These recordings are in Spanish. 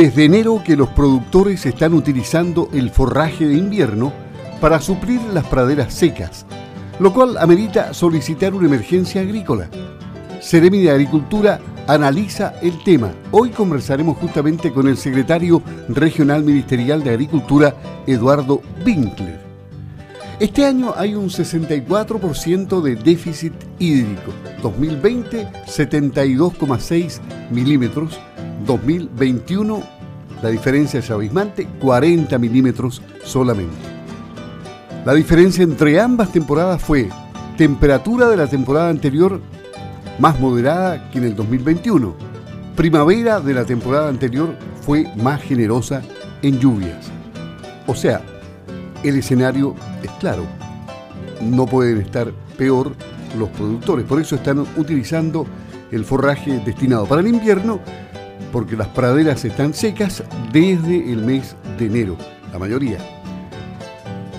desde enero que los productores están utilizando el forraje de invierno para suplir las praderas secas, lo cual amerita solicitar una emergencia agrícola. Seremi de Agricultura analiza el tema. Hoy conversaremos justamente con el secretario regional ministerial de Agricultura, Eduardo Winkler. Este año hay un 64% de déficit hídrico. 2020, 72,6 milímetros. 2021, la diferencia es abismante, 40 milímetros solamente. La diferencia entre ambas temporadas fue temperatura de la temporada anterior más moderada que en el 2021. Primavera de la temporada anterior fue más generosa en lluvias. O sea, el escenario es claro. No pueden estar peor los productores. Por eso están utilizando el forraje destinado para el invierno, porque las praderas están secas desde el mes de enero, la mayoría.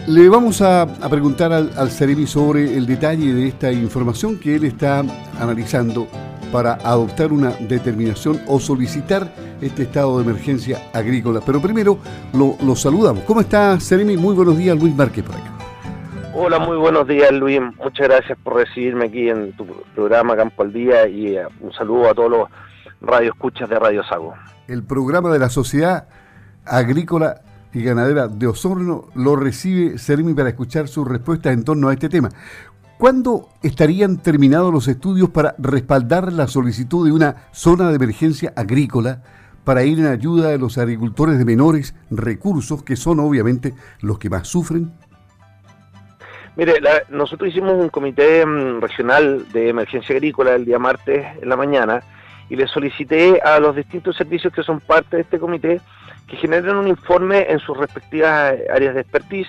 Le vamos a, preguntar al, al sobre el detalle de esta información que él está analizando para adoptar una determinación o solicitar este estado de emergencia agrícola. Pero primero lo, saludamos. ¿Cómo está, Seremi? Muy buenos días, Luis Márquez por acá. Hola, muy buenos días, Luis. Muchas gracias por recibirme aquí en tu programa Campo al Día y eh, un saludo a todos los radioescuchas de Radio Sago. El programa de la Sociedad Agrícola y Ganadera de Osorno lo recibe Seremi para escuchar sus respuestas en torno a este tema. ¿Cuándo estarían terminados los estudios para respaldar la solicitud de una zona de emergencia agrícola para ir en ayuda de los agricultores de menores recursos, que son obviamente los que más sufren? Mire, nosotros hicimos un comité mm, regional de emergencia agrícola el día martes en la mañana y le solicité a los distintos servicios que son parte de este comité que generen un informe en sus respectivas áreas de expertise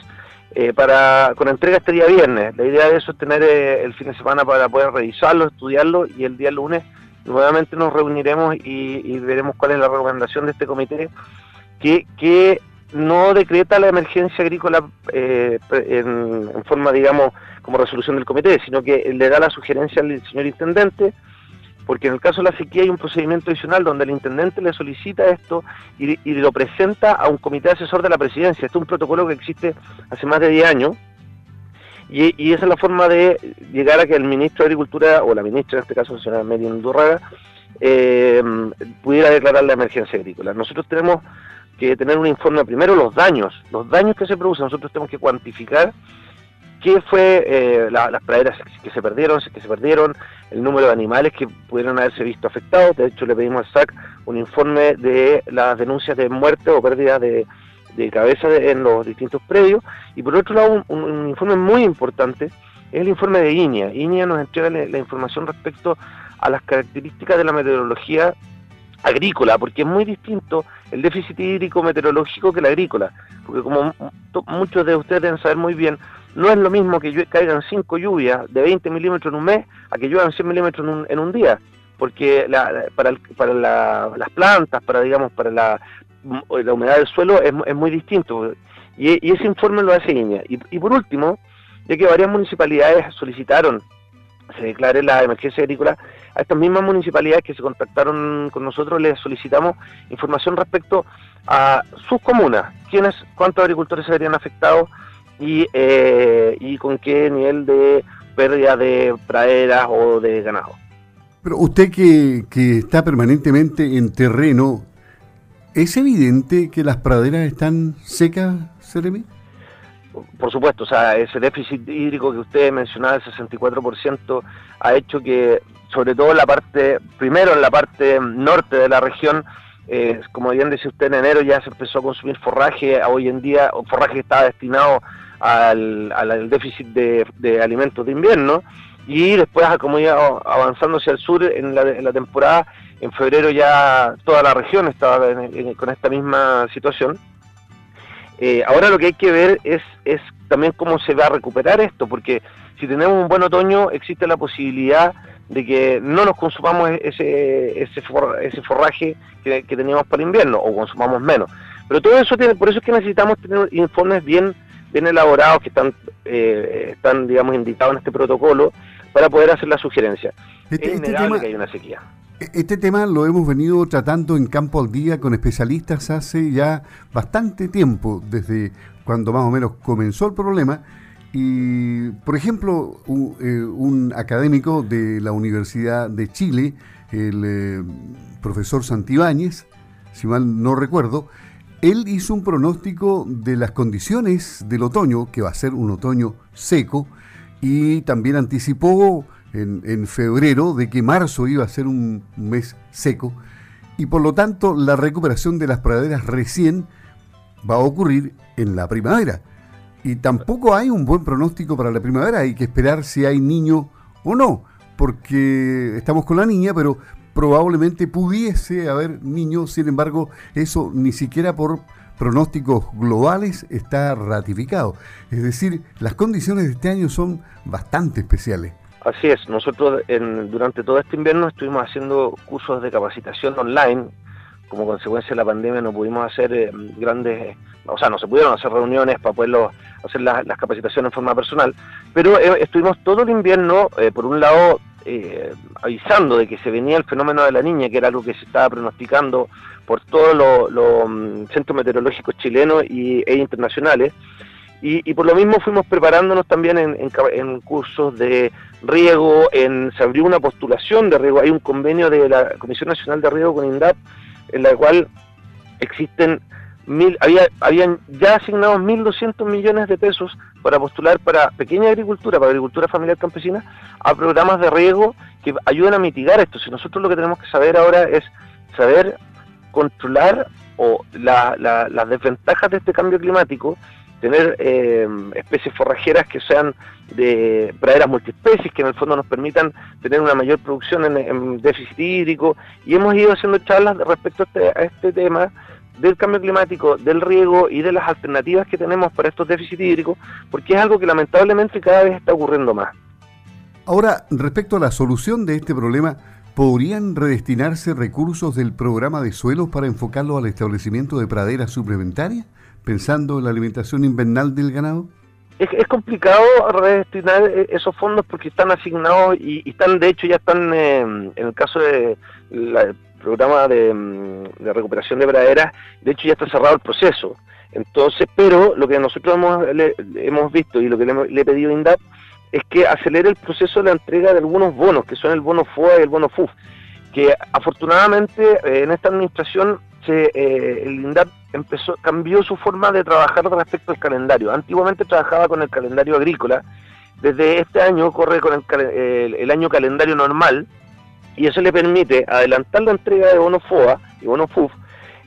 eh, para con entrega este día viernes. La idea de eso es tener eh, el fin de semana para poder revisarlo, estudiarlo y el día lunes nuevamente nos reuniremos y, veremos cuál es la recomendación de este comité que, que no decreta la emergencia agrícola eh, en, forma, digamos, como resolución del comité, sino que le da la sugerencia al señor intendente porque en el caso de la sequía hay un procedimiento adicional donde el intendente le solicita esto y, lo presenta a un comité asesor de la presidencia. Este es un protocolo que existe hace más de 10 años y, esa es la forma de llegar a que el ministro de Agricultura, o la ministra en este caso, la señora Mary Durraga, eh, pudiera declarar la emergencia agrícola. Nosotros tenemos que tener un informe primero los daños, los daños que se producen, nosotros tenemos que cuantificar qué fue eh, las praderas que se perdieron, que se perdieron, el número de animales que pudieron haberse visto afectados. De hecho, le pedimos al SAC un informe de las denuncias de muerte o pérdida de, cabeza en los distintos predios. Y por otro lado, un, informe muy importante es el informe de INEA. INEA nos entrega la, información respecto a las características de la meteorología agrícola, porque es muy distinto el déficit hídrico meteorológico que la agrícola, porque como muchos de ustedes deben saber muy bien, no es lo mismo que caigan 5 lluvias de 20 milímetros en un mes a que lluevan 100 milímetros en un, en un día, porque para, para las plantas, para digamos para la, la humedad del suelo es, es muy distinto. Y, ese informe lo hace INEA. Y, y por último, ya que varias municipalidades solicitaron se declare la emergencia agrícola, a estas mismas municipalidades que se contactaron con nosotros les solicitamos información respecto a sus comunas, quiénes, cuántos agricultores se verían afectados y, eh, y con qué nivel de pérdida de praderas o de ganado. Pero usted que, que está permanentemente en terreno, ¿es evidente que las praderas están secas, Seremi? por supuesto, o sea, ese déficit hídrico que usted mencionaba, el 64%, ha hecho que, sobre todo en la parte, primero en la parte norte de la región, eh, como bien decía usted, en enero ya se empezó a consumir forraje, hoy en día, forraje que estaba destinado al, al déficit de, alimentos de invierno, y después, como iba avanzando hacia el sur en la, temporada, en febrero ya toda la región estaba con esta misma situación. Eh, ahora lo que hay que ver es, es también cómo se va a recuperar esto, porque si tenemos un buen otoño existe la posibilidad de que no nos consumamos ese, ese, ese forraje que, teníamos para el invierno o consumamos menos. Pero todo eso tiene, por eso es que necesitamos tener informes bien, bien elaborados que están, eh, están digamos, indicados en este protocolo para poder hacer la sugerencia. Este, es este tema, que hay una sequía. E-, este tema lo hemos venido tratando en Campo al Día con especialistas hace ya bastante tiempo, desde cuando más o menos comenzó el problema. Y, por ejemplo, eh, un, académico de la Universidad de Chile, el eh, profesor Santibáñez, si mal no recuerdo, él hizo un pronóstico de las condiciones del otoño, que va a ser un otoño seco, y también anticipó en, febrero de que marzo iba a ser un mes seco, y por lo tanto la recuperación de las praderas recién va a ocurrir en la primavera. Y tampoco hay un buen pronóstico para la primavera, hay que esperar si hay niño o no, porque estamos con la niña, pero probablemente pudiese haber niños, sin embargo, eso ni siquiera por pronósticos globales está ratificado. Es decir, las condiciones de este año son bastante especiales. Así es, nosotros durante todo este invierno estuvimos haciendo cursos de capacitación online. Como consecuencia de la pandemia no pudimos hacer eh, grandes, o sea, no se pudieron hacer reuniones para poder hacer las capacitaciones en forma personal, pero eh, estuvimos todo el invierno, eh, por un lado, eh, avisando de que se venía el fenómeno de la niña, que era algo que se estaba pronosticando por todos los mm, centros meteorológicos chilenos y, e internacionales. Y, por lo mismo fuimos preparándonos también en, cursos de riego, en, se abrió una postulación de riego, hay un convenio de la Comisión Nacional de Riego con INDAP, en la cual existen mil, había, habían ya asignados 1.200 millones de pesos para postular para pequeña agricultura, para agricultura familiar campesina, a programas de riego que ayuden a mitigar esto. Si nosotros lo que tenemos que saber ahora es saber controlar o las desventajas de este cambio climático, tener eh, especies forrajeras que sean de praderas multiespecies, que en el fondo nos permitan tener una mayor producción en, déficit hídrico, y hemos ido haciendo charlas respecto a este, a este tema del cambio climático, del riego y de las alternativas que tenemos para estos déficits hídricos, porque es algo que lamentablemente cada vez está ocurriendo más. Ahora, respecto a la solución de este problema, ¿podrían redestinarse recursos del programa de suelos para enfocarlo al establecimiento de praderas suplementarias, pensando en la alimentación invernal del ganado? Es, complicado redestinar eh, esos fondos porque están asignados y, están, de hecho, ya están eh, en el caso de la, programa mm, de, recuperación de praderas, de hecho ya está cerrado el proceso. Entonces, pero lo que nosotros hemos, hemos visto y lo que le, he pedido a INDAP es que acelere el proceso de la entrega de algunos bonos, que son el bono FOA y el bono FUF, que afortunadamente eh, en esta administración se, eh, el INDAP empezó, cambió su forma de trabajar respecto al calendario. Antiguamente trabajaba con el calendario agrícola, desde este año corre con el año calendario normal, y eso le permite adelantar la entrega de bonos FOA y bonos FUF,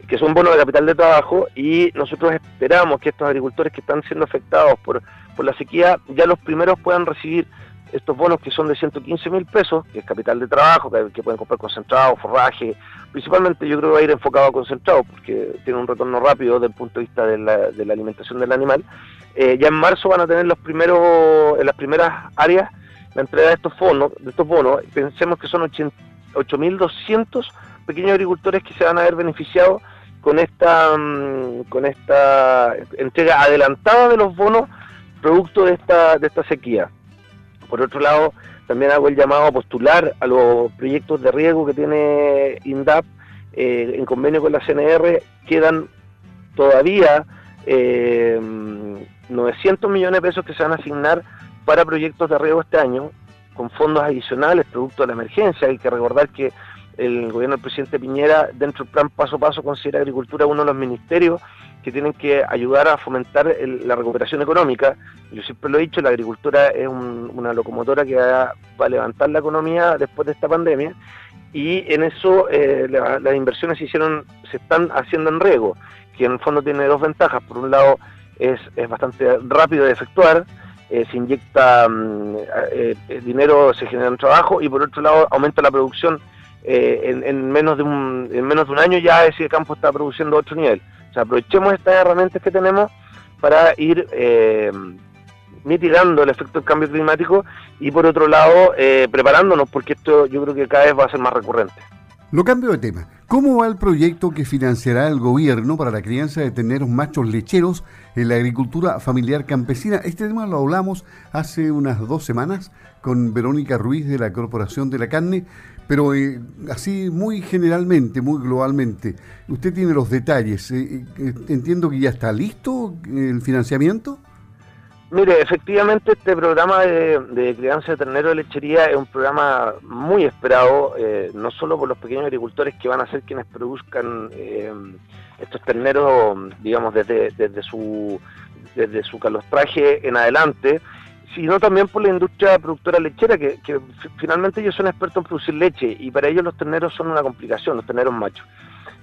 que son bonos de capital de trabajo, y nosotros esperamos que estos agricultores que están siendo afectados por, por la sequía, ya los primeros puedan recibir estos bonos que son de 115 mil pesos, que es capital de trabajo, que, pueden comprar concentrado, forraje, principalmente yo creo que va a ir enfocado a concentrado, porque tiene un retorno rápido desde el punto de vista de la, de la alimentación del animal. Eh, ya en marzo van a tener los primeros, en las primeras áreas la entrega de estos fondos, de estos bonos, pensemos que son 8.200 pequeños agricultores que se van a ver beneficiados con esta mm, con esta entrega adelantada de los bonos producto de esta de esta sequía. Por otro lado, también hago el llamado a postular a los proyectos de riego que tiene INDAP eh, en convenio con la CNR. Quedan todavía eh, 900 millones de pesos que se van a asignar para proyectos de riego este año, con fondos adicionales, producto de la emergencia. Hay que recordar que el gobierno del presidente Piñera, dentro del plan paso a paso, considera agricultura uno de los ministerios que tienen que ayudar a fomentar la recuperación económica. Yo siempre lo he dicho, la agricultura es una locomotora que va, a levantar la economía después de esta pandemia y en eso eh, las inversiones se hicieron, se están haciendo en riego, que en el fondo tiene dos ventajas. Por un lado, es, es bastante rápido de efectuar, eh, se inyecta mm, eh, eh, dinero, se genera trabajo y por otro lado aumenta la producción. en, menos de un, en menos de un año ya ese campo está produciendo otro nivel. O sea, aprovechemos estas herramientas que tenemos para ir mitigando el efecto del cambio climático y por otro lado preparándonos porque esto yo creo que cada vez va a ser más recurrente. Lo cambio de tema. ¿Cómo va el proyecto que financiará el gobierno para la crianza de teneros machos lecheros en la agricultura familiar campesina? Este tema lo hablamos hace unas dos semanas con Verónica Ruiz de la Corporación de la Carne, Pero eh, así muy generalmente, muy globalmente, usted tiene los detalles. Eh, eh, entiendo que ya está listo el financiamiento. Mire, efectivamente este programa de, crianza de ternero de lechería es un programa muy esperado, no solo por los pequeños agricultores que van a ser quienes produzcan estos terneros, digamos, desde, desde su desde su calostraje en adelante, sino también por la industria productora lechera, que, finalmente ellos son expertos en producir leche y para ellos los terneros son una complicación, los terneros machos.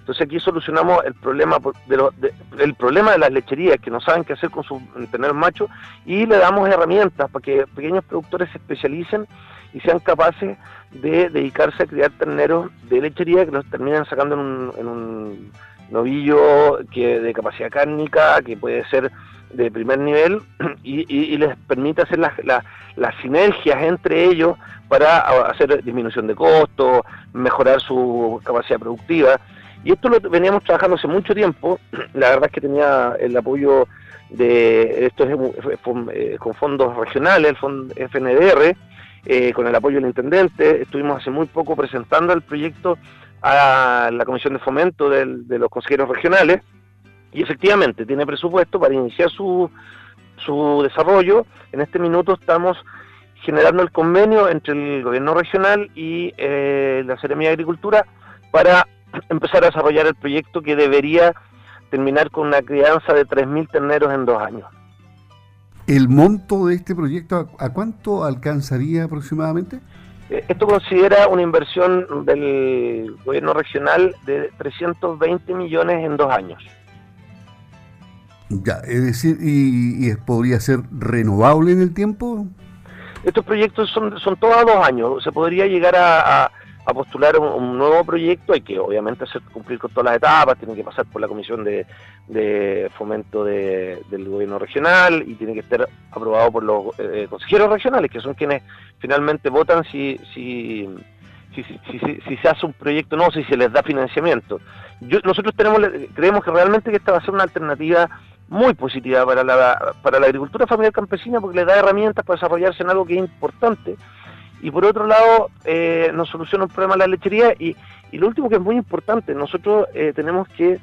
Entonces aquí solucionamos el problema de, el problema de las lecherías que no saben qué hacer con sus terneros machos y le damos herramientas para que pequeños productores se especialicen y sean capaces de dedicarse a criar terneros de lechería que los terminan sacando en un, novillo que de capacidad cárnica, que puede ser de primer nivel y, les permite hacer las, las, sinergias entre ellos para hacer disminución de costos, mejorar su capacidad productiva. Y esto lo veníamos trabajando hace mucho tiempo. La verdad es que tenía el apoyo de esto eh, con fondos regionales, el fondo FNDR, eh, con el apoyo del intendente. Estuvimos hace muy poco presentando el proyecto a la Comisión de Fomento de los consejeros regionales y efectivamente tiene presupuesto para iniciar su, su desarrollo. En este minuto estamos generando el convenio entre el gobierno regional y eh, la Seremía de Agricultura para empezar a desarrollar el proyecto que debería terminar con una crianza de 3.000 terneros en dos años. ¿El monto de este proyecto a, cuánto alcanzaría aproximadamente? Eh, esto considera una inversión del gobierno regional de 320 millones en dos años. Ya, es decir, y, podría ser renovable en el tiempo. Estos proyectos son, son todos a dos años. Se podría llegar a, postular un, nuevo proyecto. Hay que, obviamente, hacer cumplir con todas las etapas. Tiene que pasar por la comisión de, fomento del gobierno regional y tiene que estar aprobado por los eh, consejeros regionales, que son quienes finalmente votan si, se hace un proyecto no, si se les da financiamiento. Nosotros tenemos creemos que realmente esta va a ser una alternativa muy positiva para la, para la agricultura familiar campesina porque le da herramientas para desarrollarse en algo que es importante y por otro lado eh, nos soluciona un problema la lechería y, y, lo último que es muy importante, nosotros eh, tenemos que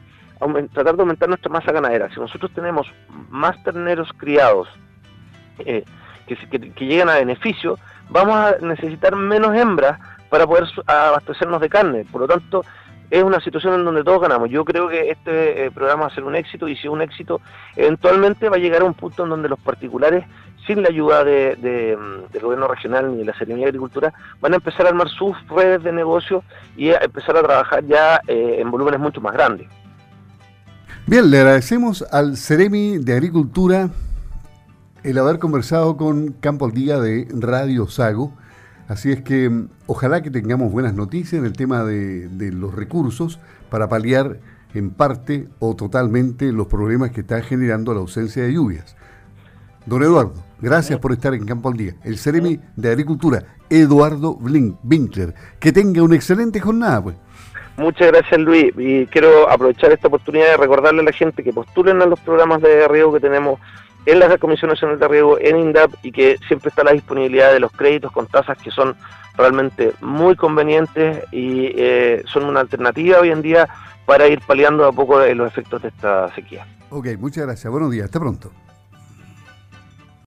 tratar de aumentar nuestra masa ganadera. Si nosotros tenemos más terneros criados eh, que, que, que llegan a beneficio, vamos a necesitar menos hembras para poder abastecernos de carne. Por lo tanto, es una situación en donde todos ganamos. Yo creo que este eh, programa va a ser un éxito y si es un éxito, eventualmente va a llegar a un punto en donde los particulares, sin la ayuda de, mm, del gobierno regional ni de la Seremía de Agricultura, van a empezar a armar sus redes de negocio y a empezar a trabajar ya eh, en volúmenes mucho más grandes. Bien, le agradecemos al Ceremi de Agricultura el haber conversado con Campo al de Radio Sago Así es que mm, ojalá que tengamos buenas noticias en el tema de, los recursos para paliar en parte o totalmente los problemas que está generando la ausencia de lluvias. Don Eduardo, gracias por estar en Campo al Día. El Ceremi de Agricultura, Eduardo Winkler. Que tenga una excelente jornada, pues. Muchas gracias, Luis. Y quiero aprovechar esta oportunidad de recordarle a la gente que postulen a los programas de riego que tenemos en la Comisión Nacional de Riego, en INDAP, y que siempre está la disponibilidad de los créditos con tasas que son realmente muy convenientes y eh, son una alternativa hoy en día para ir paliando a poco los efectos de esta sequía. Ok, muchas gracias. Buenos días. Hasta pronto.